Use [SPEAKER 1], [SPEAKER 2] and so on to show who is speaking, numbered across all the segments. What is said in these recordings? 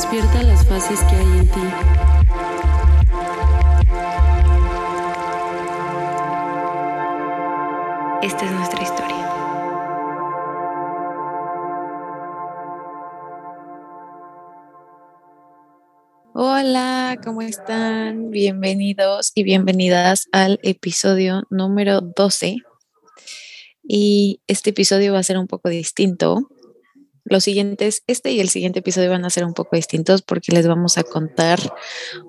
[SPEAKER 1] Despierta las fases que hay en ti.
[SPEAKER 2] Esta es nuestra historia.
[SPEAKER 3] Hola, ¿cómo están? Bienvenidos y bienvenidas al episodio número 12. Y este episodio va a ser un poco distinto. Los siguientes, este y el siguiente episodio van a ser un poco distintos porque les vamos a contar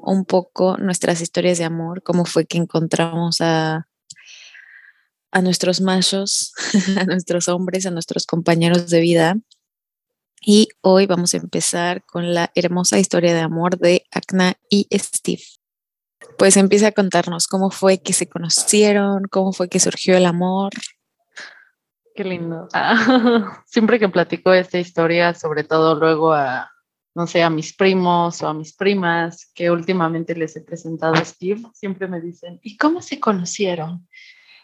[SPEAKER 3] un poco nuestras historias de amor, cómo fue que encontramos a, a nuestros machos, a nuestros hombres, a nuestros compañeros de vida y hoy vamos a empezar con la hermosa historia de amor de Akna y Steve. Pues empieza a contarnos cómo fue que se conocieron, cómo fue que surgió el amor.
[SPEAKER 4] Lindo. Siempre que platico esta historia, sobre todo luego a, no sé, a mis primos o a mis primas, que últimamente les he presentado a Steve, siempre me dicen, ¿y cómo se conocieron?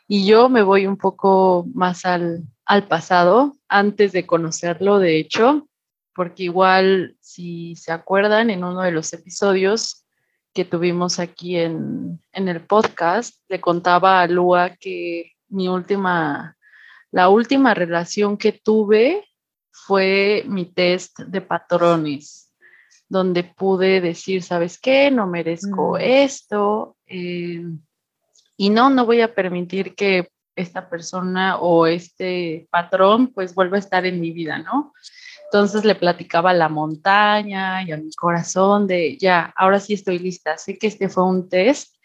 [SPEAKER 4] Y yo me voy un poco más al, al pasado, antes de conocerlo, de hecho, porque igual, si se acuerdan, en uno de los episodios que tuvimos aquí en, en el podcast, le contaba a Lua que mi última, la última relación que tuve fue mi test de patrones, donde pude decir, ¿sabes qué? No merezco
[SPEAKER 3] Mm.
[SPEAKER 4] esto. eh, y no, no voy a permitir que esta persona o este patrón pues vuelva a estar en mi vida, ¿no? Entonces le platicaba a la montaña y a mi corazón de, ya, ahora sí estoy lista, sé que este fue un test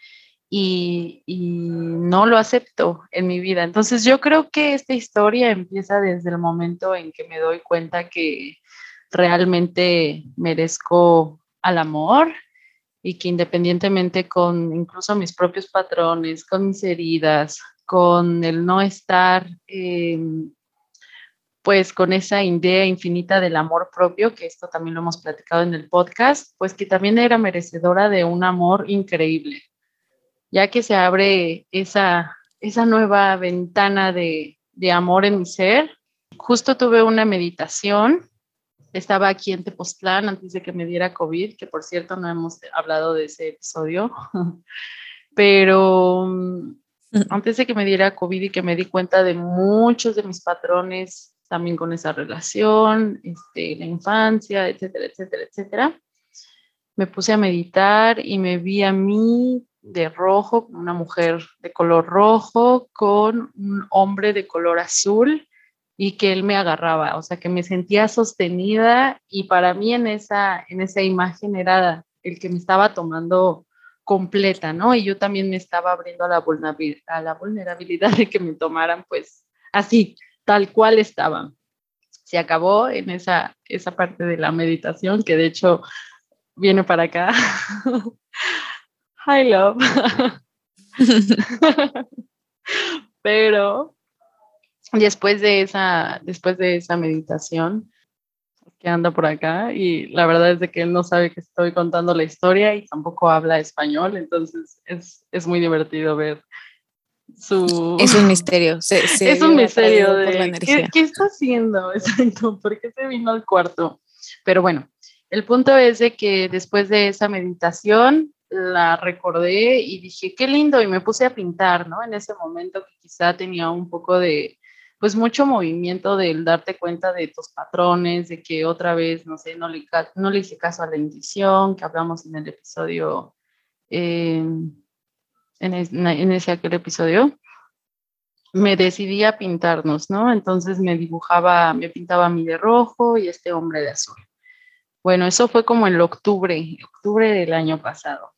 [SPEAKER 4] y, no lo acepto en mi vida. Entonces yo creo que esta historia empieza desde el momento en que me doy cuenta que realmente merezco al amor y que independientemente con incluso mis propios patrones, con mis heridas, con el no estar eh, pues con esa idea infinita del amor propio, que esto también lo hemos platicado en el podcast, pues que también era merecedora de un amor increíble, ya que se abre esa, esa nueva ventana de, de amor en mi ser. Justo tuve una meditación, estaba aquí en Tepoztlán antes de que me diera COVID, que por cierto no hemos hablado de ese episodio, pero antes de que me diera COVID y que me di cuenta de muchos de mis patrones también con esa relación, este, la infancia, etcétera, etcétera, etcétera, me puse a meditar y me vi a mí de rojo, una mujer de color rojo con un hombre de color azul y que él me agarraba, o sea, que me sentía sostenida y para mí en esa, en esa imagen era el que me estaba tomando completa, ¿no? Y yo también me estaba abriendo a la, vulnerabilidad, a la vulnerabilidad de que me tomaran pues así, tal cual estaban. Se acabó en esa, esa parte de la meditación que de hecho viene para acá. Hi, love. Pero después de esa, después de esa meditación, que anda por acá y la verdad es de que él no sabe que estoy contando la historia y tampoco habla español, entonces es, es muy divertido ver su...
[SPEAKER 3] Es un misterio. Se, se
[SPEAKER 4] es un misterio de. ¿qué, ¿qué está haciendo? Exacto, ¿por qué se vino al cuarto? Pero bueno, el punto es de que después de esa meditación la recordé y dije, qué lindo, y me puse a pintar, ¿no? En ese momento que quizá tenía un poco de, pues mucho movimiento del darte cuenta de tus patrones, de que otra vez, no sé, no le, no le hice caso a la intuición, que hablamos en el episodio, eh, en, es- en ese aquel episodio, me decidí a pintarnos, ¿no? Entonces me dibujaba, me pintaba a mí de rojo y este hombre de azul. Bueno, eso fue como en octubre, octubre del año pasado.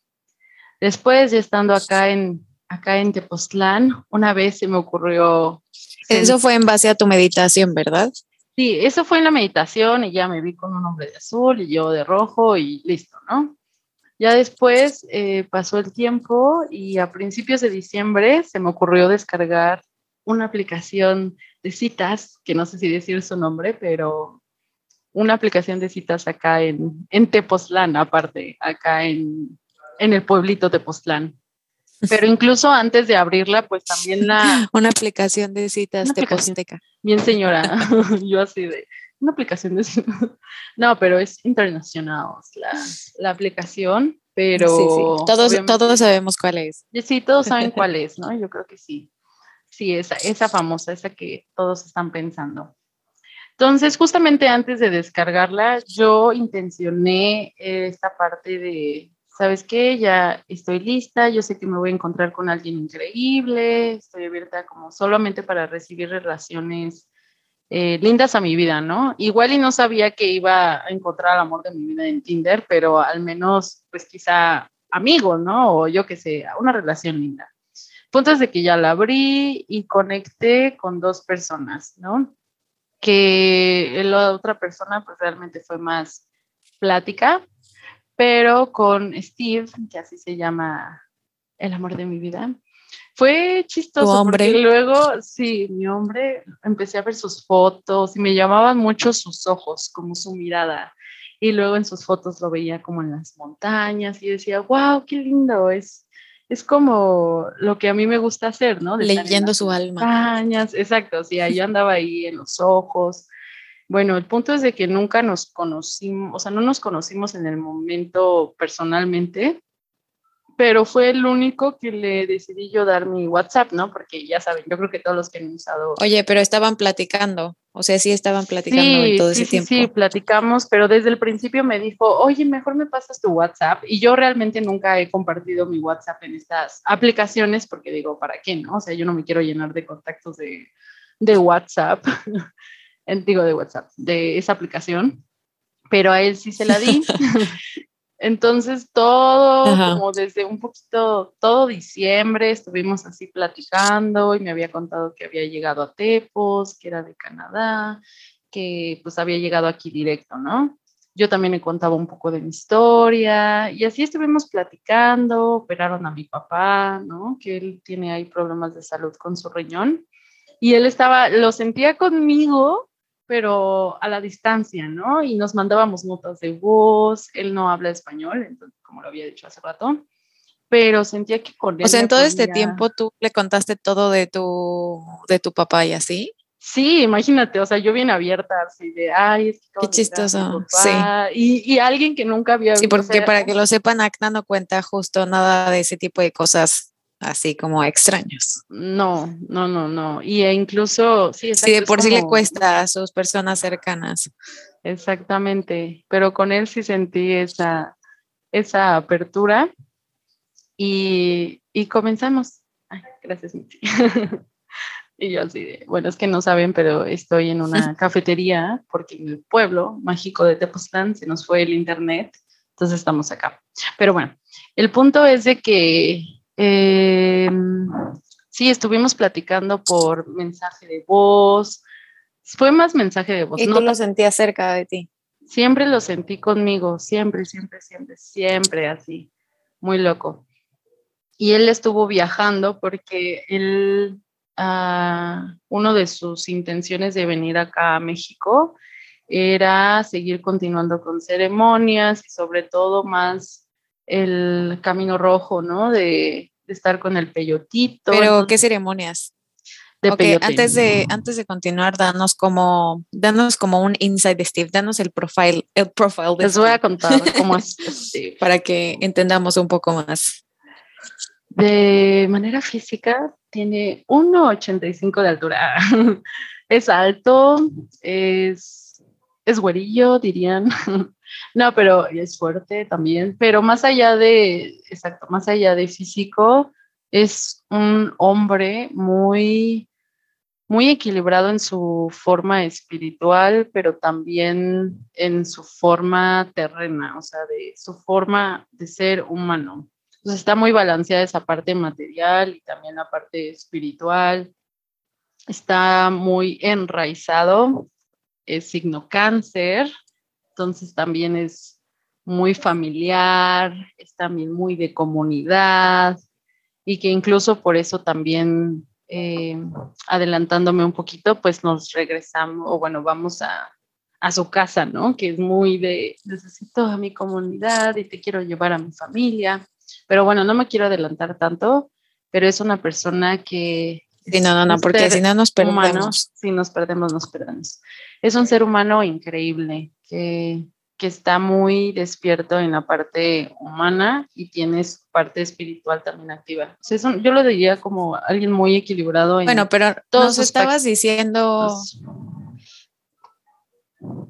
[SPEAKER 4] Después, ya estando acá en, acá en Tepoztlán, una vez se me ocurrió...
[SPEAKER 3] Eso fue en base a tu meditación, ¿verdad?
[SPEAKER 4] Sí, eso fue en la meditación y ya me vi con un hombre de azul y yo de rojo y listo, ¿no? Ya después eh, pasó el tiempo y a principios de diciembre se me ocurrió descargar una aplicación de citas, que no sé si decir su nombre, pero una aplicación de citas acá en, en Tepoztlán, aparte, acá en, en el pueblito Tepoztlán. Pero incluso antes de abrirla, pues también la...
[SPEAKER 3] Una aplicación de citas Tepozteca.
[SPEAKER 4] Bien señora, yo así de, una aplicación de citas. No, pero es internacional la, la aplicación, pero... Sí,
[SPEAKER 3] sí. Todos, todos sabemos cuál es.
[SPEAKER 4] Sí, todos saben cuál es, ¿no? Yo creo que sí. Sí, esa, esa famosa, esa que todos están pensando. Entonces, justamente antes de descargarla, yo intencioné esta parte de, ¿sabes qué? Ya estoy lista, yo sé que me voy a encontrar con alguien increíble, estoy abierta como solamente para recibir relaciones eh, lindas a mi vida, ¿no? Igual y no sabía que iba a encontrar el amor de mi vida en Tinder, pero al menos, pues quizá amigos, ¿no? O yo qué sé, una relación linda. Punto de que ya la abrí y conecté con dos personas, ¿no? Que la otra persona, pues realmente fue más plática, pero con Steve, que así se llama el amor de mi vida, fue chistoso.
[SPEAKER 3] hombre?
[SPEAKER 4] Porque luego, sí, mi hombre, empecé a ver sus fotos y me llamaban mucho sus ojos, como su mirada. Y luego en sus fotos lo veía como en las montañas y decía, wow, qué lindo, es, es como lo que a mí me gusta hacer, ¿no?
[SPEAKER 3] Leyendo su alma.
[SPEAKER 4] Montañas, exacto, sí, yo andaba ahí en los ojos. Bueno, el punto es de que nunca nos conocimos, o sea, no nos conocimos en el momento personalmente, pero fue el único que le decidí yo dar mi WhatsApp, ¿no? Porque ya saben, yo creo que todos los que han usado...
[SPEAKER 3] Oye, pero estaban platicando, o sea, sí estaban platicando todo ese tiempo.
[SPEAKER 4] Sí, sí, platicamos, pero desde el principio me dijo, oye, mejor me pasas tu WhatsApp. Y yo realmente nunca he compartido mi WhatsApp en estas aplicaciones porque digo, ¿para qué, no? O sea, yo no me quiero llenar de contactos de, de WhatsApp, digo de WhatsApp, de esa aplicación pero a él sí se la di. Entonces, todo, como desde un poquito, todo diciembre estuvimos así platicando y me había contado que había llegado a Tepos, que era de Canadá, que pues había llegado aquí directo, ¿no? Yo también le contaba un poco de mi historia y así estuvimos platicando, operaron a mi papá, ¿no? Que él tiene ahí problemas de salud con su riñón y él estaba, lo sentía conmigo, pero a la distancia, ¿no? Y nos mandábamos notas de voz, él no habla español, entonces, como lo había dicho hace rato, pero sentía que con él...
[SPEAKER 3] O sea, en todo este tiempo tú le contaste todo de tu, de tu papá y así.
[SPEAKER 4] Sí, imagínate, o sea, yo bien abierta, así de, ay, es que
[SPEAKER 3] Qué chistoso, sí.
[SPEAKER 4] Y, y, alguien que nunca había...
[SPEAKER 3] Sí, porque para que lo sepan, Acna no cuenta justo nada de ese tipo de cosas así como extraños.
[SPEAKER 4] No, no, no, no. Y e incluso, sí,
[SPEAKER 3] sí de por sí le cuesta a sus personas cercanas.
[SPEAKER 4] Exactamente, pero con él sí sentí esa, esa apertura y, y comenzamos. Ay, gracias, Michi. y yo así de, bueno, es que no saben, pero estoy en una cafetería porque en el pueblo mágico de Tepoztlán se nos fue el internet, entonces estamos acá. Pero bueno, el punto es de que eh, sí, estuvimos platicando por mensaje de voz. Fue más mensaje de voz.
[SPEAKER 3] ¿Y tú lo sentías cerca de ti?
[SPEAKER 4] Siempre lo sentí conmigo, siempre, siempre, siempre, siempre así, muy loco. Y él estuvo viajando porque él, uh, uno de sus intenciones de venir acá a México era seguir continuando con ceremonias y sobre todo más el camino rojo, ¿no? De, estar con el peyotito.
[SPEAKER 3] Pero, ¿qué ceremonias? De okay, antes de antes de continuar, danos como danos como un inside de Steve, danos el profile el profile de
[SPEAKER 4] Les voy a contar cómo es
[SPEAKER 3] para que entendamos un poco más.
[SPEAKER 4] De manera física tiene 1.85 de altura. es alto, es es güerillo, dirían. No, pero es fuerte también, pero más allá de, exacto, más allá de físico, es un hombre muy, muy equilibrado en su forma espiritual, pero también en su forma terrena, o sea, de su forma de ser humano. Entonces está muy balanceada esa parte material y también la parte espiritual. Está muy enraizado es signo cáncer, entonces también es muy familiar, es también muy de comunidad y que incluso por eso también, eh, adelantándome un poquito, pues nos regresamos, o bueno, vamos a, a su casa, ¿no? Que es muy de, necesito a mi comunidad y te quiero llevar a mi familia. Pero bueno, no me quiero adelantar tanto, pero es una persona que...
[SPEAKER 3] Sí, no, no, no, porque si no nos perdemos.
[SPEAKER 4] si nos perdemos, nos perdemos. Es un ser humano increíble que, que está muy despierto en la parte humana y tiene su parte espiritual también activa. yo lo diría como alguien muy equilibrado. En
[SPEAKER 3] bueno, pero todos nos estabas diciendo...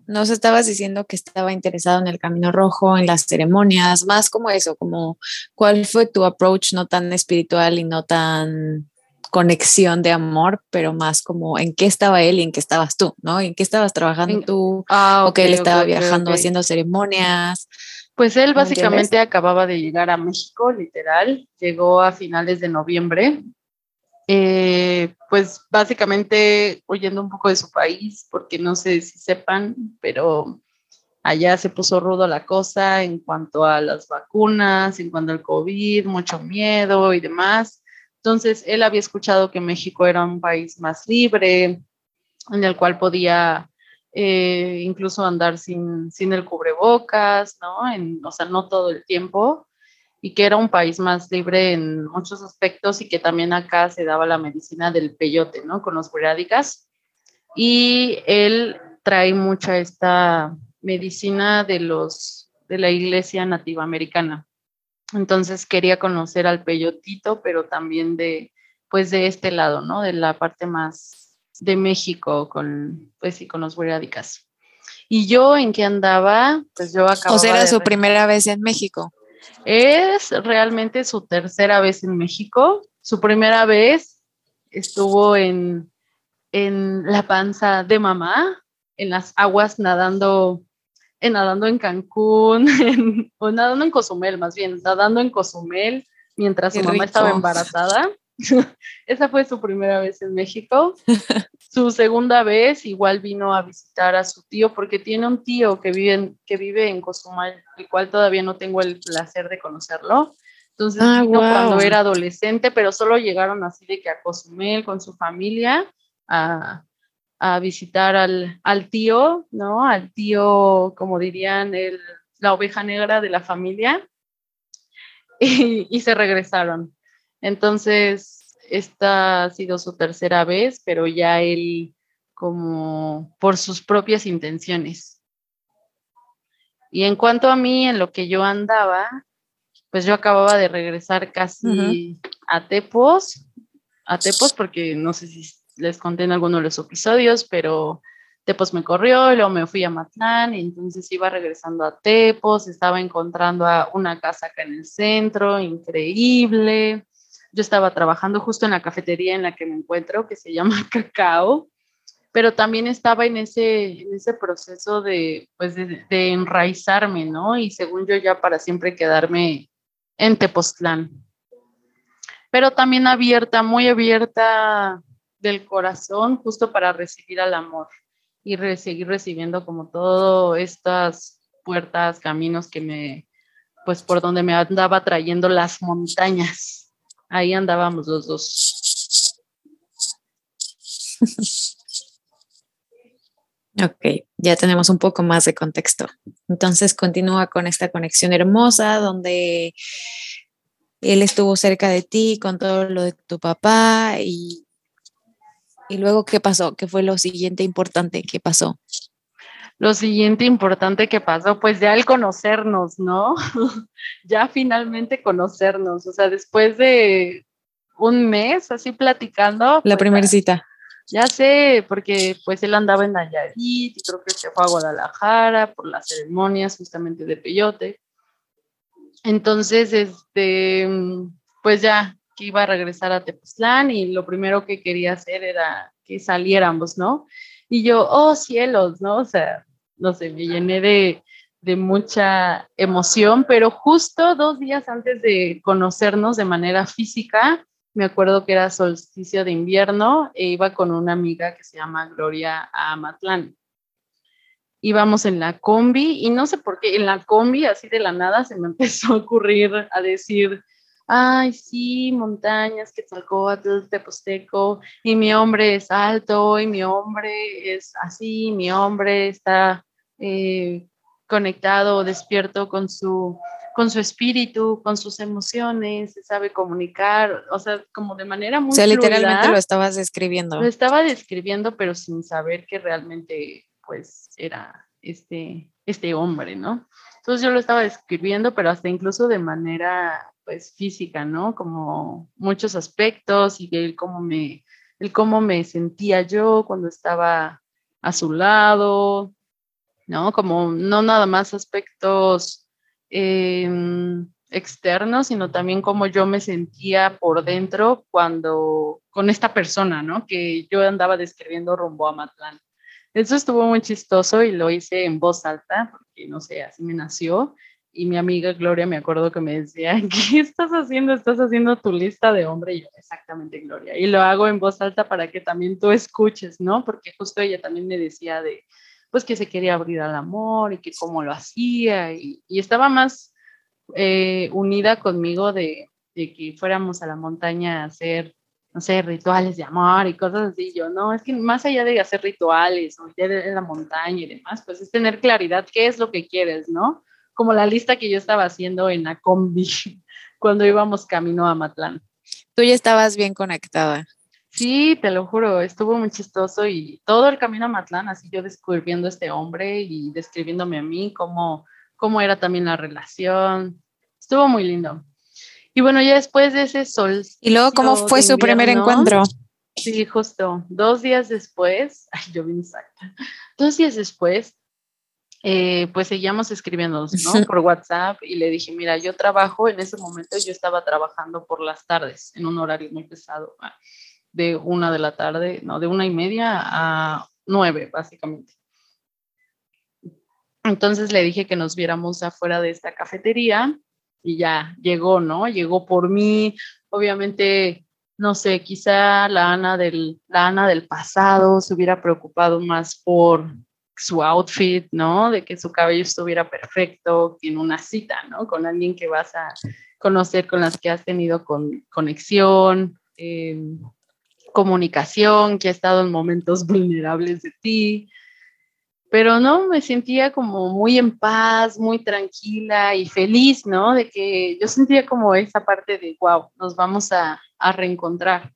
[SPEAKER 3] Nos estabas diciendo que estaba interesado en el camino rojo, en las ceremonias, más como eso, como cuál fue tu approach no tan espiritual y no tan conexión de amor, pero más como en qué estaba él y en qué estabas tú, ¿no? ¿En qué estabas trabajando tú?
[SPEAKER 4] Ah,
[SPEAKER 3] o que él estaba viajando haciendo ceremonias.
[SPEAKER 4] Pues él básicamente acababa de llegar a México, literal, llegó a finales de noviembre eh, pues básicamente huyendo un poco de su país, porque no sé si sepan, pero allá se puso rudo la cosa en cuanto a las vacunas, en cuanto al COVID, mucho miedo y demás. Entonces, él había escuchado que México era un país más libre, en el cual podía eh, incluso andar sin, sin el cubrebocas, ¿no? En, o sea, no todo el tiempo y que era un país más libre en muchos aspectos y que también acá se daba la medicina del peyote, ¿no? Con los burádicas. Y él trae mucha esta medicina de los de la iglesia nativa americana. Entonces quería conocer al peyotito, pero también de pues de este lado, ¿no? De la parte más de México con pues sí con los burádicas. Y yo en qué andaba, pues yo acababa
[SPEAKER 3] O sea, era su primera vez en México.
[SPEAKER 4] Es realmente su tercera vez en México. Su primera vez estuvo en, en la panza de mamá, en las aguas nadando, en nadando en Cancún, o nadando en Cozumel, más bien, nadando en Cozumel mientras su mamá estaba embarazada. Esa fue su primera vez en México. Su segunda vez igual vino a visitar a su tío porque tiene un tío que vive en, que vive en Cozumel, el cual todavía no tengo el placer de conocerlo. Entonces ah, vino cuando era adolescente, pero solo llegaron así de que a Cozumel con su familia a, a visitar al, al, tío, ¿no? Al tío, como dirían, el, la oveja negra de la familia. Y, y se regresaron. Entonces, esta ha sido su tercera vez, pero ya él como por sus propias intenciones. Y en cuanto a mí, en lo que yo andaba, pues yo acababa de regresar casi a Tepos, a Tepos porque no sé si les conté en alguno de los episodios, pero Tepos me corrió, luego me fui a Matlán y entonces iba regresando a Tepos, estaba encontrando a una casa acá en el centro, increíble, yo estaba trabajando justo en la cafetería en la que me encuentro, que se llama Cacao, pero también estaba en ese, en ese proceso de, pues de, enraizarme, ¿no? Y según yo ya para siempre quedarme en Tepoztlán. Pero también abierta, muy abierta del corazón, justo para recibir al amor y seguir recibiendo como todas estas puertas, caminos que me, pues por donde me andaba trayendo las montañas ahí andábamos los dos.
[SPEAKER 3] Ok, ya tenemos un poco más de contexto. Entonces continúa con esta conexión hermosa donde él estuvo cerca de ti con todo lo de tu papá y, y luego qué pasó, qué fue lo siguiente importante que pasó.
[SPEAKER 4] Lo siguiente importante que pasó, pues ya el conocernos, ¿no? ya finalmente conocernos, o sea, después de un mes así platicando.
[SPEAKER 3] La pues, primera cita.
[SPEAKER 4] Ya sé, porque pues él andaba en Nayarit y creo que se fue a Guadalajara por las ceremonias justamente de Peyote. Entonces, este, pues ya que iba a regresar a Tepoztlán y lo primero que quería hacer era que saliéramos, ¿no? Y yo, oh cielos, ¿no? O sea, no sé, me llené de, de mucha emoción, pero justo dos días antes de conocernos de manera física, me acuerdo que era solsticio de invierno e iba con una amiga que se llama Gloria a Amatlán. íbamos en la combi y no sé por qué, en la combi así de la nada se me empezó a ocurrir a decir, ay, sí, montañas, Quetzalcóatl, Teposteco, y mi hombre es alto, y mi hombre es así, mi hombre está eh, conectado, despierto con su, con su espíritu, con sus emociones, se sabe comunicar, o sea, como de manera muy... O sea,
[SPEAKER 3] literalmente lo estabas describiendo.
[SPEAKER 4] Lo estaba describiendo, pero sin saber que realmente, pues, era este, este hombre, ¿no? Entonces yo lo estaba describiendo, pero hasta incluso de manera, pues, física, ¿no? Como muchos aspectos y el cómo me, el cómo me sentía yo cuando estaba a su lado, ¿no? Como no nada más aspectos em, externos, sino también cómo yo me sentía por dentro cuando con esta persona, ¿no? Que yo andaba describiendo rumbo a Matlán. Eso estuvo muy chistoso y lo hice en voz alta, porque no sé, así me nació. Y mi amiga Gloria me acuerdo que me decía, ¿qué estás haciendo? Estás haciendo tu lista de hombre. Y yo, exactamente, Gloria. Y lo hago en voz alta para que también tú escuches, ¿no? Porque justo ella también me decía de, pues que se quería abrir al amor y que cómo lo hacía y, estaba más eh, unida conmigo de, que fuéramos a la montaña a hacer, no sé, rituales de amor y cosas así. Yo, no, es que más allá de hacer rituales o ir a la montaña y demás, pues es tener claridad qué es lo que quieres, ¿no? Como la lista que yo estaba haciendo en la combi cuando íbamos camino a Matlán.
[SPEAKER 3] Tú ya estabas bien conectada.
[SPEAKER 4] Sí, te lo juro, estuvo muy chistoso y todo el camino a Matlán, así yo descubriendo a este hombre y describiéndome a mí, cómo, cómo era también la relación. Estuvo muy lindo. Y bueno, ya después de ese sol.
[SPEAKER 3] ¿Y luego cómo fue su primer encuentro?
[SPEAKER 4] Sí, justo. Dos días después, ay, yo vine exacta. Dos días después, eh, pues seguíamos escribiendo ¿no? Por WhatsApp y le dije, mira, yo trabajo, en ese momento yo estaba trabajando por las tardes, en un horario muy pesado de una de la tarde, no, de una y media a nueve, básicamente. Entonces le dije que nos viéramos afuera de esta cafetería y ya llegó, ¿no? Llegó por mí, obviamente, no sé, quizá la Ana del, la Ana del pasado se hubiera preocupado más por su outfit, ¿no? De que su cabello estuviera perfecto, en una cita, ¿no? Con alguien que vas a conocer, con las que has tenido con, conexión, eh, comunicación, que ha estado en momentos vulnerables de ti, pero no, me sentía como muy en paz, muy tranquila y feliz, ¿no? De que yo sentía como esa parte de, wow, nos vamos a, a reencontrar.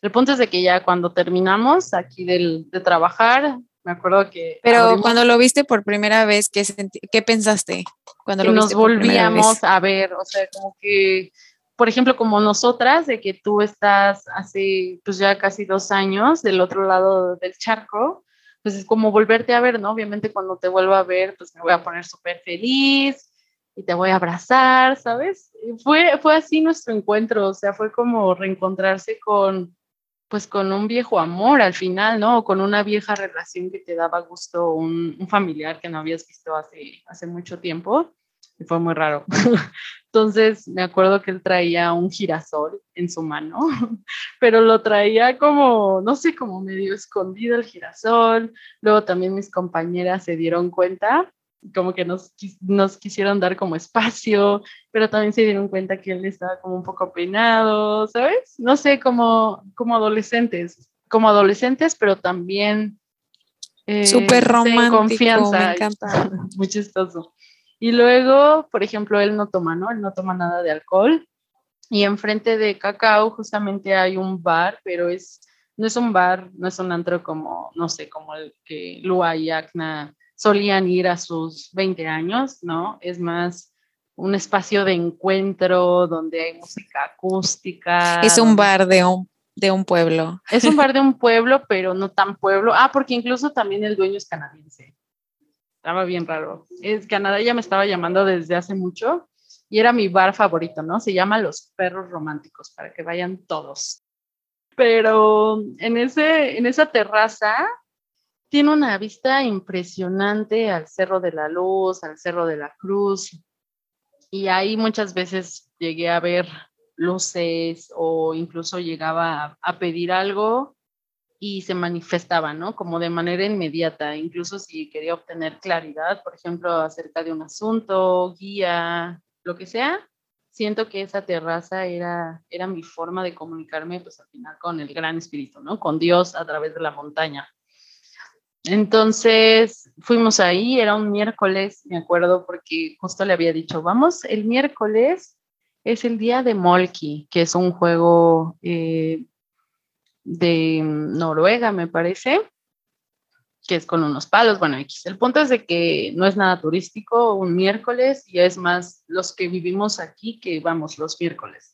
[SPEAKER 4] El punto es de que ya cuando terminamos aquí del, de trabajar, me acuerdo que...
[SPEAKER 3] Pero cuando lo viste por primera vez, ¿qué, qué pensaste? Cuando lo
[SPEAKER 4] nos volvíamos a ver, o sea, como que por ejemplo, como nosotras, de que tú estás hace pues ya casi dos años del otro lado del charco, pues es como volverte a ver, ¿no? Obviamente cuando te vuelva a ver, pues me voy a poner súper feliz y te voy a abrazar, ¿sabes? fue, fue así nuestro encuentro, o sea, fue como reencontrarse con, pues con un viejo amor al final, ¿no? O con una vieja relación que te daba gusto, un, familiar que no habías visto hace, hace mucho tiempo y fue muy raro. Entonces me acuerdo que él traía un girasol en su mano, pero lo traía como, no sé, como medio escondido el girasol. Luego también mis compañeras se dieron cuenta, como que nos, nos quisieron dar como espacio, pero también se dieron cuenta que él estaba como un poco peinado, ¿sabes? No sé, como, como adolescentes, como adolescentes, pero también...
[SPEAKER 3] Eh, Súper romántico, confianza. me encanta.
[SPEAKER 4] Muy chistoso. Y luego, por ejemplo, él no toma, ¿no? Él no toma nada de alcohol. Y enfrente de Cacao justamente hay un bar, pero es, no es un bar, no es un antro como, no sé, como el que Lua y Acna solían ir a sus 20 años, ¿no? Es más un espacio de encuentro donde hay música acústica.
[SPEAKER 3] Es un bar de un, de un pueblo.
[SPEAKER 4] Es un bar de un pueblo, pero no tan pueblo. Ah, porque incluso también el dueño es canadiense estaba bien raro. Es Canadá ya me estaba llamando desde hace mucho y era mi bar favorito, ¿no? Se llama Los Perros Románticos, para que vayan todos. Pero en, ese, en esa terraza tiene una vista impresionante al Cerro de la Luz, al Cerro de la Cruz. Y ahí muchas veces llegué a ver luces o incluso llegaba a, pedir algo y se manifestaba, ¿no? Como de manera inmediata, incluso si quería obtener claridad, por ejemplo, acerca de un asunto, guía, lo que sea, siento que esa terraza era, era mi forma de comunicarme, pues al final con el gran espíritu, ¿no? Con Dios a través de la montaña. Entonces fuimos ahí, era un miércoles, me acuerdo, porque justo le había dicho, vamos, el miércoles es el día de Molki, que es un juego eh, de Noruega, me parece, que es con unos palos. Bueno. El punto es de que no es nada turístico un miércoles y es más los que vivimos aquí que vamos los miércoles.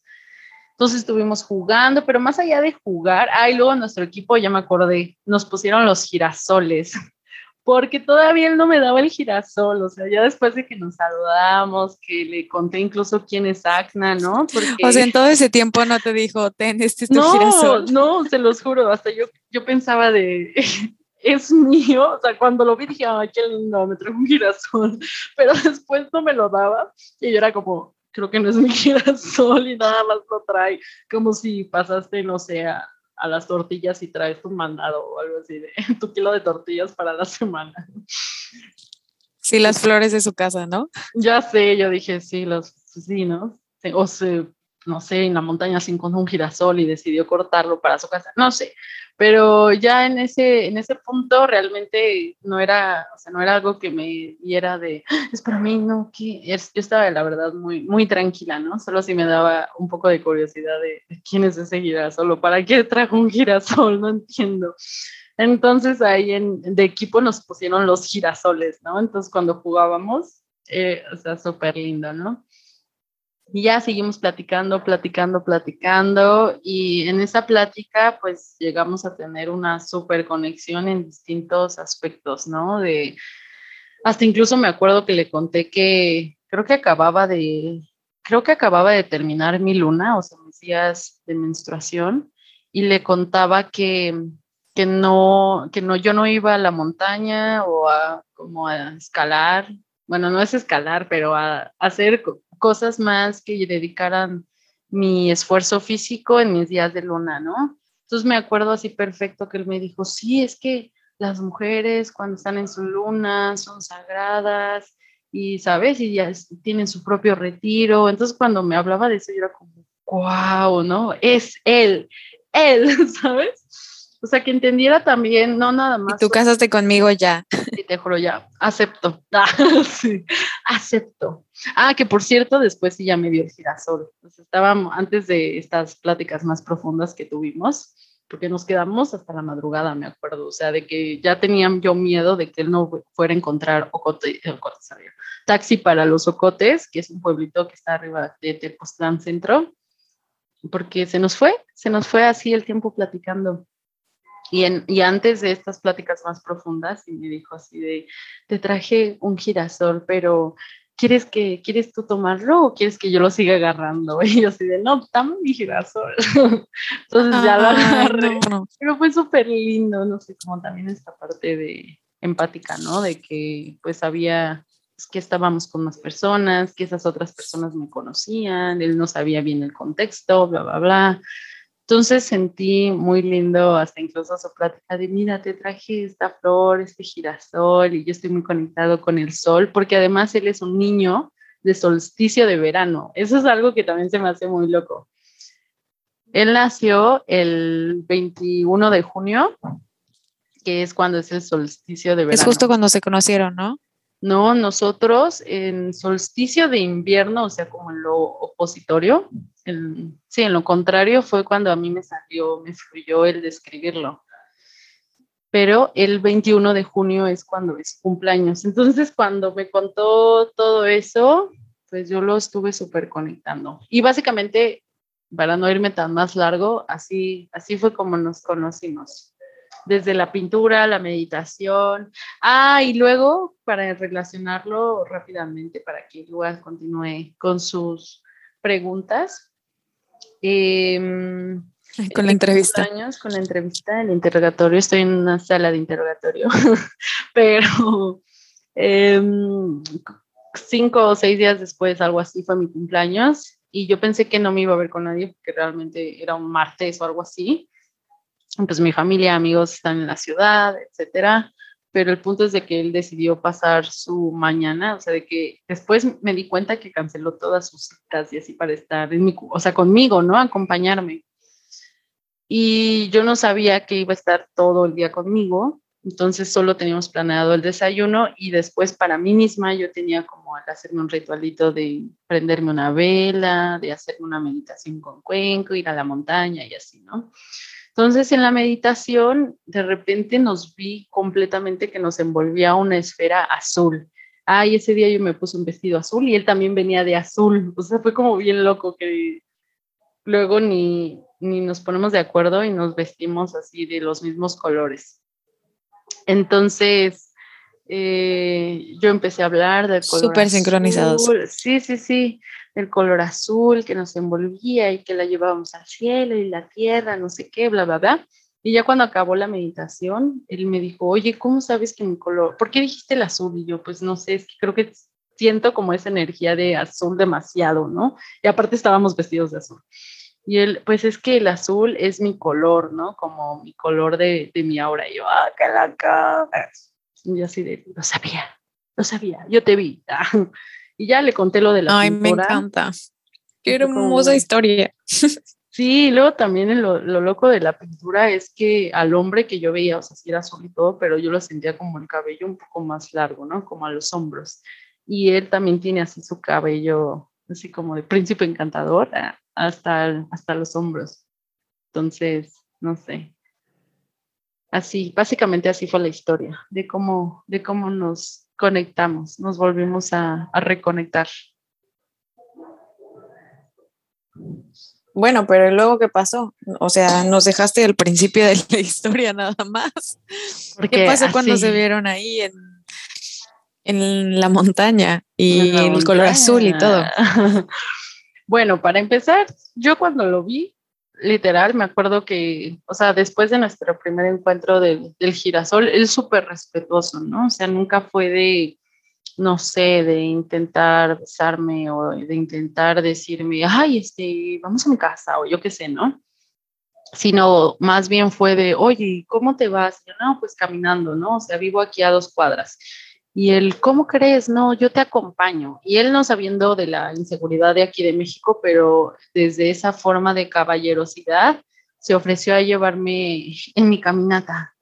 [SPEAKER 4] Entonces estuvimos jugando, pero más allá de jugar, ay, luego nuestro equipo, ya me acordé, nos pusieron los girasoles, porque todavía él no me daba el girasol, o sea, ya después de que nos saludamos, que le conté incluso quién es Acna, ¿no?
[SPEAKER 3] O sea, en todo ese tiempo no te dijo, ten, este es tu
[SPEAKER 4] no,
[SPEAKER 3] girasol.
[SPEAKER 4] No, se los juro, hasta yo, yo pensaba de, es mío, o sea, cuando lo vi dije, ay, qué lindo, me trajo un girasol, pero después no me lo daba y yo era como, creo que no es mi girasol y nada más lo trae, como si pasaste, no sé, a, las tortillas y traes tu mandado o algo así de tu kilo de tortillas para la semana.
[SPEAKER 3] Sí, las flores de su casa, ¿no?
[SPEAKER 4] Ya sé, yo dije, sí, los, sí, ¿no? O se, no sé, en la montaña se encontró un girasol y decidió cortarlo para su casa, no sé, pero ya en ese, en ese punto realmente no era, o sea, no era algo que me diera de, ah, es para mí, no, que yo estaba la verdad muy, muy tranquila, ¿no? Solo si me daba un poco de curiosidad de, quién es ese girasol o para qué trajo un girasol, no entiendo. Entonces ahí en, de equipo nos pusieron los girasoles, ¿no? Entonces cuando jugábamos, eh, o sea, súper lindo, ¿no? Y ya seguimos platicando, platicando, platicando y en esa plática pues llegamos a tener una súper conexión en distintos aspectos, ¿no? De, hasta incluso me acuerdo que le conté que creo que acababa de, creo que acababa de terminar mi luna, o sea, mis días de menstruación y le contaba que, que no, que no, yo no iba a la montaña o a como a escalar, bueno, no es escalar, pero a, hacer cosas más que dedicaran mi esfuerzo físico en mis días de luna, ¿no? Entonces me acuerdo así perfecto que él me dijo, sí, es que las mujeres cuando están en su luna son sagradas y, ¿sabes? Y ya tienen su propio retiro. Entonces cuando me hablaba de eso, yo era como, wow, ¿no? Es él, él, ¿sabes? O sea, que entendiera también, no nada más.
[SPEAKER 3] Y tú casaste conmigo ya.
[SPEAKER 4] Sí, te juro ya, acepto. Ah, sí, acepto. Ah, que por cierto, después sí ya me dio el girasol. Estábamos, antes de estas pláticas más profundas que tuvimos, porque nos quedamos hasta la madrugada, me acuerdo. O sea, de que ya tenía yo miedo de que él no fuera a encontrar ocote, ocote taxi para los Ocotes, que es un pueblito que está arriba de Tepoztlán Centro, porque se nos fue, se nos fue así el tiempo platicando. Y, en, y, antes de estas pláticas más profundas, y me dijo así de, te traje un girasol, pero ¿quieres, que, ¿quieres tú tomarlo o quieres que yo lo siga agarrando? Y yo así de, no, dame mi girasol. Entonces ya lo agarré. Pero fue súper lindo, no sé, como también esta parte de empática, ¿no? De que pues había, pues, que estábamos con más personas, que esas otras personas me conocían, él no sabía bien el contexto, bla, bla, bla. Entonces sentí muy lindo hasta incluso su plática de, mira, te traje esta flor, este girasol y yo estoy muy conectado con el sol, porque además él es un niño de solsticio de verano. Eso es algo que también se me hace muy loco. Él nació el 21 de junio, que es cuando es el solsticio de verano.
[SPEAKER 3] Es justo cuando se conocieron, ¿no?
[SPEAKER 4] No, nosotros en solsticio de invierno, o sea, como en lo opositorio, sí, en lo contrario fue cuando a mí me salió, me fluyó el describirlo. Pero el 21 de junio es cuando es cumpleaños. Entonces, cuando me contó todo eso, pues yo lo estuve súper conectando. Y básicamente, para no irme tan más largo, así, así fue como nos conocimos desde la pintura, la meditación. Ah, y luego, para relacionarlo rápidamente, para que Luas continúe con sus preguntas.
[SPEAKER 3] Em, con la entrevista.
[SPEAKER 4] Años, con la entrevista, el interrogatorio. Estoy en una sala de interrogatorio, pero em, cinco o seis días después, algo así, fue mi cumpleaños y yo pensé que no me iba a ver con nadie porque realmente era un martes o algo así pues mi familia, amigos están en la ciudad, etcétera. Pero el punto es de que él decidió pasar su mañana, o sea, de que después me di cuenta que canceló todas sus citas y así para estar en mi, o sea, conmigo, ¿no? Acompañarme. Y yo no sabía que iba a estar todo el día conmigo, entonces solo teníamos planeado el desayuno y después para mí misma yo tenía como hacerme un ritualito de prenderme una vela, de hacerme una meditación con cuenco, ir a la montaña y así, ¿no? Entonces en la meditación de repente nos vi completamente que nos envolvía una esfera azul. Ay, ese día yo me puse un vestido azul y él también venía de azul. O sea, fue como bien loco que luego ni, ni nos ponemos de acuerdo y nos vestimos así de los mismos colores. Entonces, eh, yo empecé a hablar del color.
[SPEAKER 3] Súper sincronizados.
[SPEAKER 4] Sí, sí, sí el color azul que nos envolvía y que la llevábamos al cielo y la tierra, no sé qué, bla, bla, bla. Y ya cuando acabó la meditación, él me dijo, oye, ¿cómo sabes que mi color? ¿Por qué dijiste el azul? Y yo, pues no sé, es que creo que siento como esa energía de azul demasiado, ¿no? Y aparte estábamos vestidos de azul. Y él, pues es que el azul es mi color, ¿no? Como mi color de, de mi aura. Y yo, ah, qué. Y así de, lo sabía, lo sabía, yo te vi. Y ya le conté lo de la
[SPEAKER 3] Ay, me encanta. Qué hermosa historia.
[SPEAKER 4] Sí, luego también lo, lo, loco de la pintura es que al hombre que yo veía, o sea, sí era azul y todo, pero yo lo sentía como el cabello un poco más largo, ¿no? Como a los hombros. Y él también tiene así su cabello, así como de príncipe encantador, ah, hasta, hasta los hombros. Entonces, no sé. Así, básicamente así fue la historia, de cómo, de cómo nos conectamos, nos volvimos a, reconectar.
[SPEAKER 3] Bueno, pero luego qué pasó? O sea, nos dejaste el principio de la historia nada más. ¿Qué pasó cuando se vieron ahí en, en la montaña y el color azul y todo?
[SPEAKER 4] bueno, para empezar, yo cuando lo vi, literal, me acuerdo que, o sea, después de nuestro primer encuentro del, girasol, él súper respetuoso, ¿no? O sea, nunca fue de, no sé, de intentar besarme o de intentar decirme, ay, este, vamos a mi casa o yo qué sé, ¿no? Sino más bien fue de, oye, ¿cómo te vas? yo, no, pues caminando, ¿no? O sea, vivo aquí a dos cuadras. Y él, ¿cómo crees? No, yo te acompaño. Y él no sabiendo de la inseguridad de aquí de México, pero desde esa forma de caballerosidad, se ofreció a llevarme en mi caminata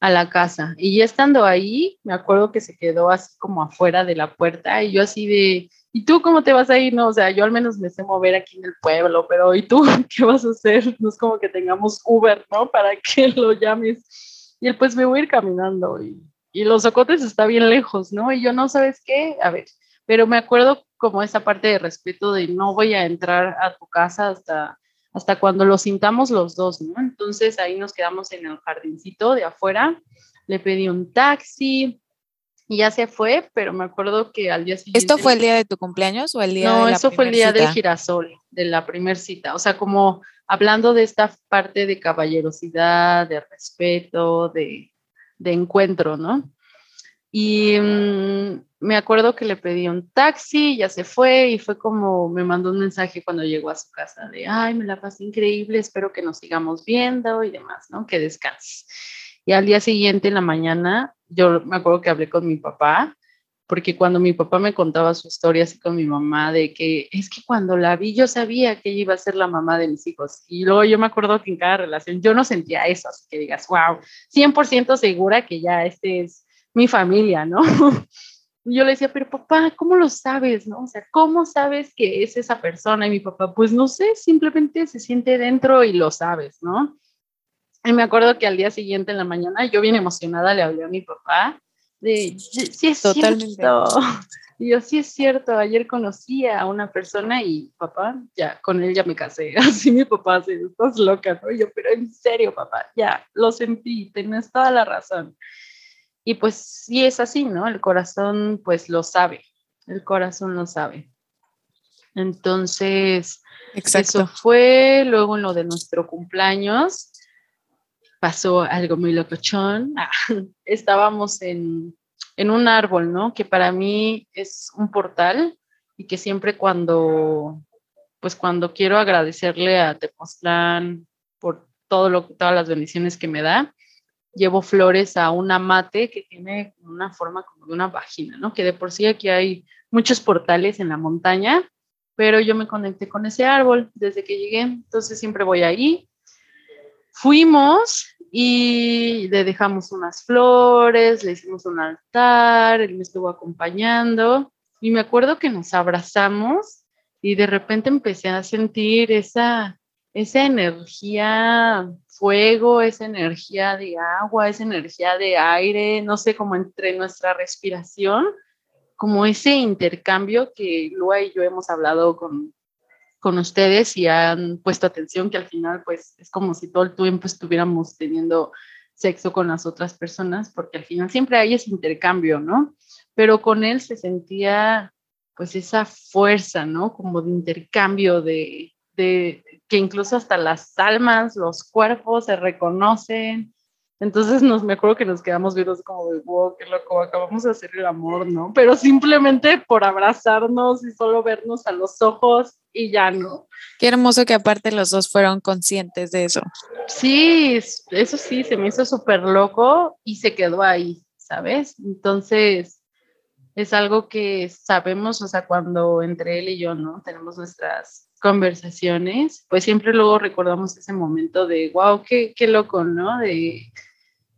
[SPEAKER 4] a la casa. Y estando ahí, me acuerdo que se quedó así como afuera de la puerta y yo así de, ¿y tú cómo te vas a ir? No, o sea, yo al menos me sé mover aquí en el pueblo, pero ¿y tú qué vas a hacer? No es como que tengamos Uber, ¿no? Para que lo llames. Y él pues me voy a ir caminando y y los ocotes está bien lejos, ¿no? Y yo no sabes qué, a ver, pero me acuerdo como esa parte de respeto de no voy a entrar a tu casa hasta, hasta cuando lo sintamos los dos, ¿no? Entonces ahí nos quedamos en el jardincito de afuera, le pedí un taxi y ya se fue, pero me acuerdo que al día siguiente...
[SPEAKER 3] ¿Esto fue el día de tu cumpleaños o el día
[SPEAKER 4] no,
[SPEAKER 3] de
[SPEAKER 4] la eso fue el día del girasol, de la primer cita, o sea, como hablando de esta parte de caballerosidad, de respeto, de de encuentro, ¿no? Y mm, me acuerdo que le pedí un taxi, ya se fue y fue como me mandó un mensaje cuando llegó a su casa de, ay, me la pasé increíble, espero que nos sigamos viendo y demás, ¿no? Que descanses. Y al día siguiente, en la mañana, yo me acuerdo que hablé con mi papá porque cuando mi papá me contaba su historia así con mi mamá, de que es que cuando la vi yo sabía que ella iba a ser la mamá de mis hijos. Y luego yo me acuerdo que en cada relación yo no sentía eso, así que digas, wow, 100% segura que ya este es mi familia, ¿no? Y yo le decía, pero papá, ¿cómo lo sabes? ¿No? O sea, ¿cómo sabes que es esa persona? Y mi papá, pues no sé, simplemente se siente dentro y lo sabes, ¿no? Y me acuerdo que al día siguiente en la mañana, yo bien emocionada le hablé a mi papá de, sí es Totalmente. cierto. Y yo, sí es cierto, ayer conocí a una persona y papá, ya, con él ya me casé. Así mi papá, se estás loca, ¿no? yo, pero en serio, papá, ya, lo sentí, tienes toda la razón. Y pues sí es así, ¿no? El corazón pues lo sabe, el corazón lo sabe. Entonces, Exacto. eso fue luego en lo de nuestro cumpleaños pasó algo muy locochón. Estábamos en, en un árbol, ¿no? Que para mí es un portal y que siempre cuando, pues cuando quiero agradecerle a Tepoztlán por todo lo, todas las bendiciones que me da. Llevo flores a una mate que tiene una forma como de una vagina, ¿no? Que de por sí aquí hay muchos portales en la montaña, pero yo me conecté con ese árbol desde que llegué, entonces siempre voy ahí. Fuimos y le dejamos unas flores, le hicimos un altar, él me estuvo acompañando y me acuerdo que nos abrazamos y de repente empecé a sentir esa, esa energía fuego, esa energía de agua, esa energía de aire, no sé, como entre nuestra respiración, como ese intercambio que Lua y yo hemos hablado con, con ustedes y han puesto atención que al final pues es como si todo el tiempo estuviéramos teniendo sexo con las otras personas, porque al final siempre hay ese intercambio, ¿no? Pero con él se sentía pues esa fuerza, ¿no? Como de intercambio, de, de que incluso hasta las almas, los cuerpos se reconocen, entonces nos, me acuerdo que nos quedamos viendo como de, wow, qué loco, acabamos de hacer el amor, ¿no? Pero simplemente por abrazarnos y solo vernos a los ojos y ya no.
[SPEAKER 3] Qué hermoso que aparte los dos fueron conscientes de eso.
[SPEAKER 4] Sí, eso sí, se me hizo súper loco y se quedó ahí, ¿sabes? Entonces, es algo que sabemos, o sea, cuando entre él y yo, ¿no? Tenemos nuestras conversaciones, pues siempre luego recordamos ese momento de, wow, qué, qué loco, ¿no? De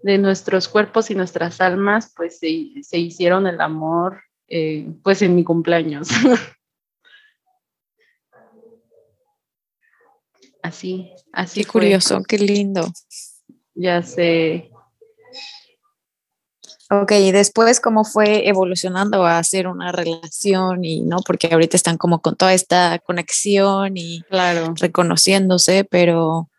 [SPEAKER 4] de nuestros cuerpos y nuestras almas, pues se, hicieron el amor, eh, pues en mi cumpleaños. así, así.
[SPEAKER 3] Qué curioso, qué lindo.
[SPEAKER 4] Ya sé.
[SPEAKER 3] Ok, y después, ¿cómo fue evolucionando a hacer una relación? Y no, porque ahorita están como con toda esta conexión y
[SPEAKER 4] claro.
[SPEAKER 3] reconociéndose, pero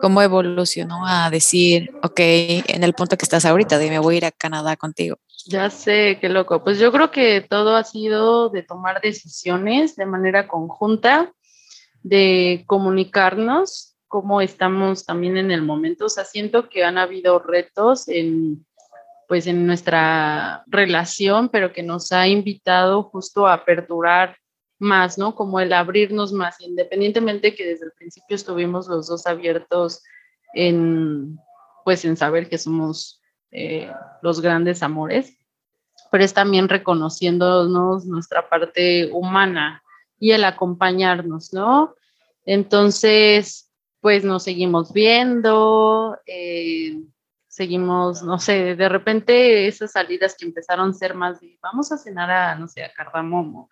[SPEAKER 3] cómo evolucionó a decir, ok, en el punto que estás ahorita, de me voy a ir a Canadá contigo?
[SPEAKER 4] Ya sé, qué loco. Pues yo creo que todo ha sido de tomar decisiones de manera conjunta, de comunicarnos cómo estamos también en el momento. O sea, siento que han habido retos en pues en nuestra relación, pero que nos ha invitado justo a aperturar más, ¿no? Como el abrirnos más, independientemente que desde el principio estuvimos los dos abiertos en, pues en saber que somos eh, los grandes amores, pero es también reconociéndonos nuestra parte humana y el acompañarnos, ¿no? Entonces, pues nos seguimos viendo, eh, seguimos, no sé, de repente esas salidas que empezaron a ser más de, vamos a cenar a, no sé, a Cardamomo,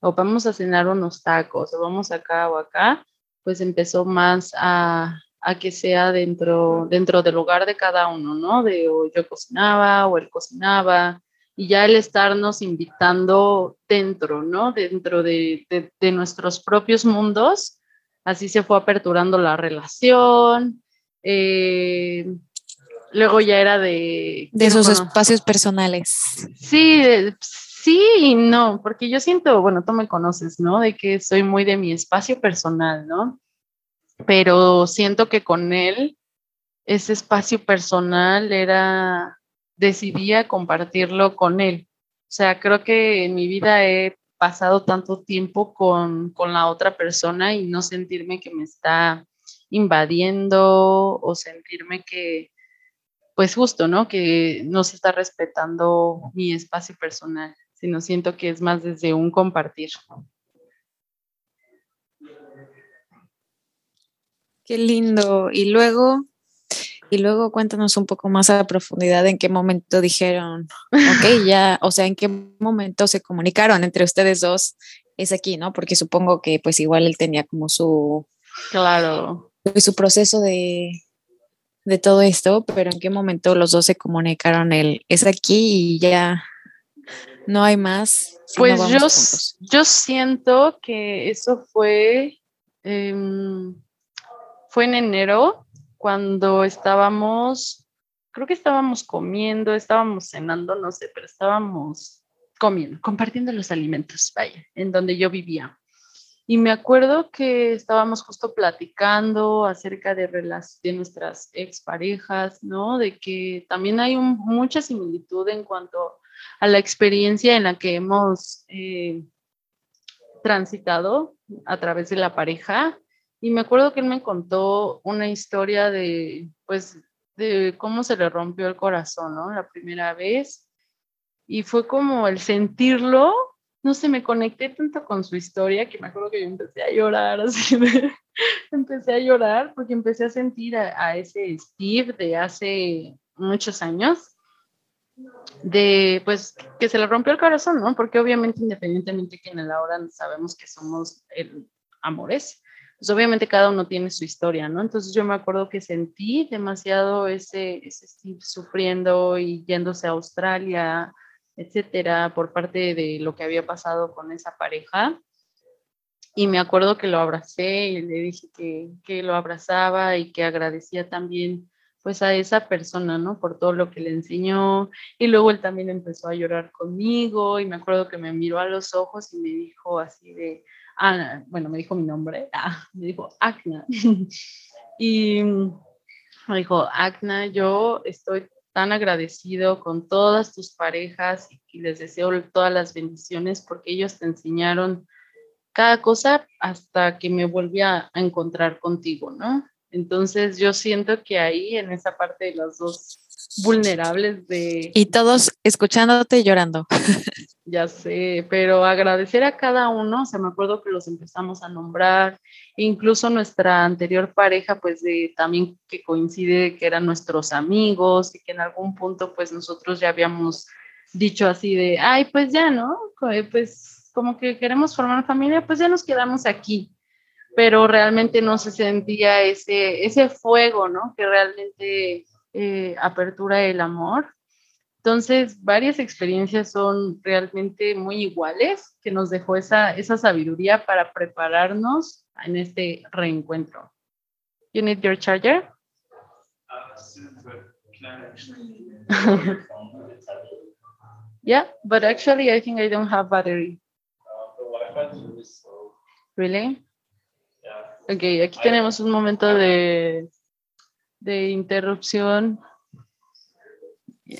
[SPEAKER 4] o vamos a cenar unos tacos, o vamos acá o acá, pues empezó más a, a que sea dentro, dentro del hogar de cada uno, ¿no? De o yo cocinaba o él cocinaba, y ya el estarnos invitando dentro, ¿no? Dentro de, de, nuestros propios mundos, así se fue aperturando la relación. Eh, luego ya era de...
[SPEAKER 3] De esos espacios personales.
[SPEAKER 4] Sí, Sí no, porque yo siento, bueno, tú me conoces, ¿no? De que soy muy de mi espacio personal, ¿no? Pero siento que con él, ese espacio personal era, decidía compartirlo con él. O sea, creo que en mi vida he pasado tanto tiempo con, con la otra persona y no sentirme que me está invadiendo o sentirme que, pues justo, ¿no? Que no se está respetando mi espacio personal sino siento que es más desde un compartir.
[SPEAKER 3] Qué lindo. Y luego, y luego cuéntanos un poco más a profundidad en qué momento dijeron, ok, ya, o sea, en qué momento se comunicaron entre ustedes dos, es aquí, ¿no? Porque supongo que pues igual él tenía como su...
[SPEAKER 4] Claro.
[SPEAKER 3] Su proceso de, de todo esto, pero en qué momento los dos se comunicaron, él es aquí y ya no hay más.
[SPEAKER 4] pues yo, yo siento que eso fue, em, fue en enero, cuando estábamos, creo que estábamos comiendo, estábamos cenando, no sé, pero estábamos comiendo, compartiendo los alimentos, vaya, en donde yo vivía. Y me acuerdo que estábamos justo platicando acerca de, de nuestras exparejas, ¿no? De que también hay mucha similitud en cuanto a la experiencia en la que hemos eh, transitado a través de la pareja Y me acuerdo que él me contó una historia de, pues, de cómo se le rompió el corazón, ¿no? La primera vez. Y fue como el sentirlo, no sé, me conecté tanto con su historia que me acuerdo que yo empecé a llorar, así empecé a llorar porque empecé a sentir a, a ese Steve de hace muchos años de pues que se le rompió el corazón, ¿no? Porque obviamente independientemente que en el ahora sabemos que somos el amores, pues obviamente cada uno tiene su historia, ¿no? Entonces yo me acuerdo que sentí demasiado ese, ese Steve sufriendo y yéndose a Australia, etcétera, por parte de lo que había pasado con esa pareja. Y me acuerdo que lo abracé y le dije que, que lo abrazaba y que agradecía también pues a esa persona, ¿no? Por todo lo que le enseñó. Y luego él también empezó a llorar conmigo y me acuerdo que me miró a los ojos y me dijo así de, ah, bueno, me dijo mi nombre, ah, me dijo Agna. y me dijo, Agna, yo estoy tan agradecido con todas tus parejas y les deseo todas las bendiciones porque ellos te enseñaron cada cosa hasta que me volví a encontrar contigo, ¿no? Entonces yo siento que ahí en esa parte de los dos vulnerables de...
[SPEAKER 3] Y todos escuchándote y llorando.
[SPEAKER 4] ya sé, pero agradecer a cada uno, o sea, me acuerdo que los empezamos a nombrar, incluso nuestra anterior pareja, pues de, también que coincide que eran nuestros amigos y que en algún punto pues nosotros ya habíamos dicho así de, ay, pues ya, ¿no? Pues como que queremos formar familia, pues ya nos quedamos aquí pero realmente no se sentía ese, ese fuego, ¿no? Que realmente eh, apertura el amor. Entonces, varias experiencias son realmente muy iguales, que nos dejó esa, esa sabiduría para prepararnos en este reencuentro. You need your charger? yeah, but actually I think I don't have battery. Really? Ok, aquí tenemos un momento de, de interrupción.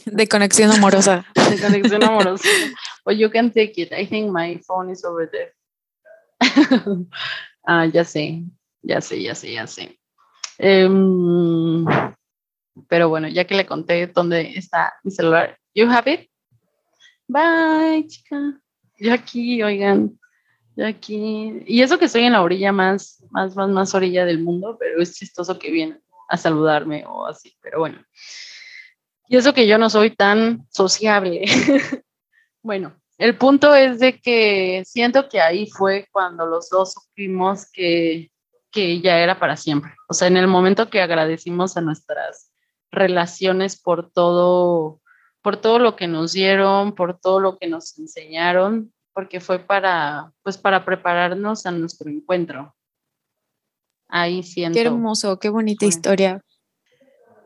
[SPEAKER 3] De conexión amorosa.
[SPEAKER 4] De conexión amorosa. Well, you can take it. I think my phone is over there. ah, ya sé, ya sé, ya sé, ya sé. Um, pero bueno, ya que le conté dónde está mi celular. You have it? Bye, chica. Yo aquí, oigan aquí, y eso que estoy en la orilla más, más, más, más orilla del mundo, pero es chistoso que vienen a saludarme o así, pero bueno. Y eso que yo no soy tan sociable. bueno, el punto es de que siento que ahí fue cuando los dos supimos que, que ya era para siempre. O sea, en el momento que agradecimos a nuestras relaciones por todo, por todo lo que nos dieron, por todo lo que nos enseñaron, porque fue para, pues para prepararnos a nuestro encuentro. Ahí siento.
[SPEAKER 3] Qué hermoso, qué bonita historia.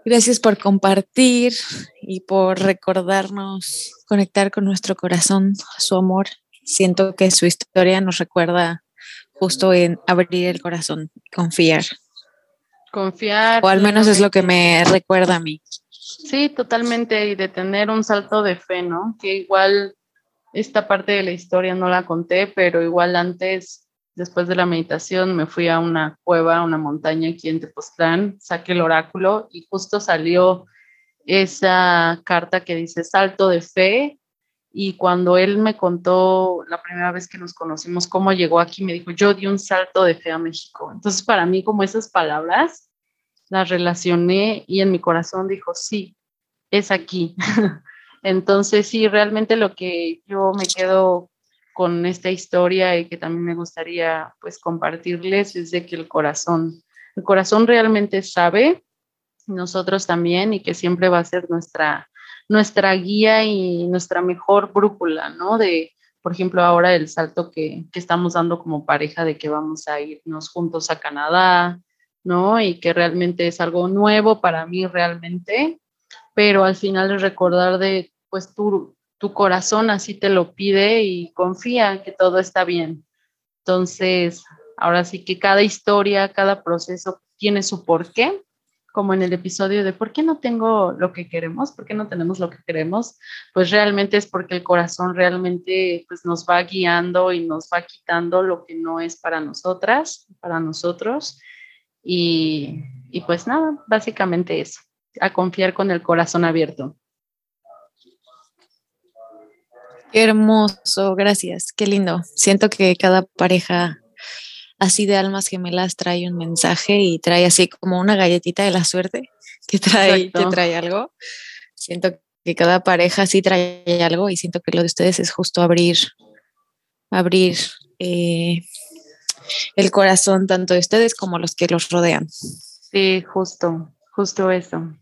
[SPEAKER 3] Gracias por compartir y por recordarnos, conectar con nuestro corazón, su amor. Siento que su historia nos recuerda justo en abrir el corazón, confiar.
[SPEAKER 4] Confiar.
[SPEAKER 3] O al menos es lo que me recuerda a mí.
[SPEAKER 4] Sí, totalmente, y de tener un salto de fe, ¿no? Que igual esta parte de la historia no la conté, pero igual antes, después de la meditación, me fui a una cueva, a una montaña aquí en Tepoztlán, saqué el oráculo y justo salió esa carta que dice salto de fe. Y cuando él me contó la primera vez que nos conocimos cómo llegó aquí, me dijo, yo di un salto de fe a México. Entonces, para mí, como esas palabras, las relacioné y en mi corazón dijo, sí, es aquí. Entonces, sí, realmente lo que yo me quedo con esta historia y que también me gustaría pues compartirles es de que el corazón, el corazón realmente sabe, nosotros también, y que siempre va a ser nuestra, nuestra guía y nuestra mejor brújula, ¿no? De, por ejemplo, ahora el salto que, que estamos dando como pareja de que vamos a irnos juntos a Canadá, ¿no? Y que realmente es algo nuevo para mí realmente, pero al final es recordar de pues tu, tu corazón así te lo pide y confía que todo está bien. Entonces, ahora sí que cada historia, cada proceso tiene su porqué, como en el episodio de ¿por qué no tengo lo que queremos? ¿Por qué no tenemos lo que queremos? Pues realmente es porque el corazón realmente pues, nos va guiando y nos va quitando lo que no es para nosotras, para nosotros. Y, y pues nada, básicamente eso, a confiar con el corazón abierto.
[SPEAKER 3] Qué hermoso, gracias, qué lindo. Siento que cada pareja así de almas gemelas trae un mensaje y trae así como una galletita de la suerte que trae, que trae algo. Siento que cada pareja sí trae algo y siento que lo de ustedes es justo abrir, abrir eh, el corazón tanto de ustedes como los que los rodean.
[SPEAKER 4] Sí, justo, justo eso.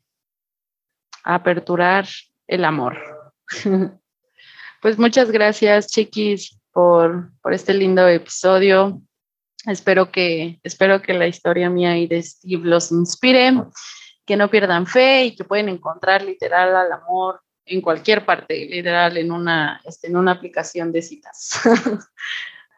[SPEAKER 4] Aperturar el amor. pues muchas gracias, chiquis, por, por este lindo episodio. Espero que, espero que la historia mía y de Steve los inspire, que no pierdan fe y que pueden encontrar literal al amor en cualquier parte, literal en una, este, en una aplicación de citas.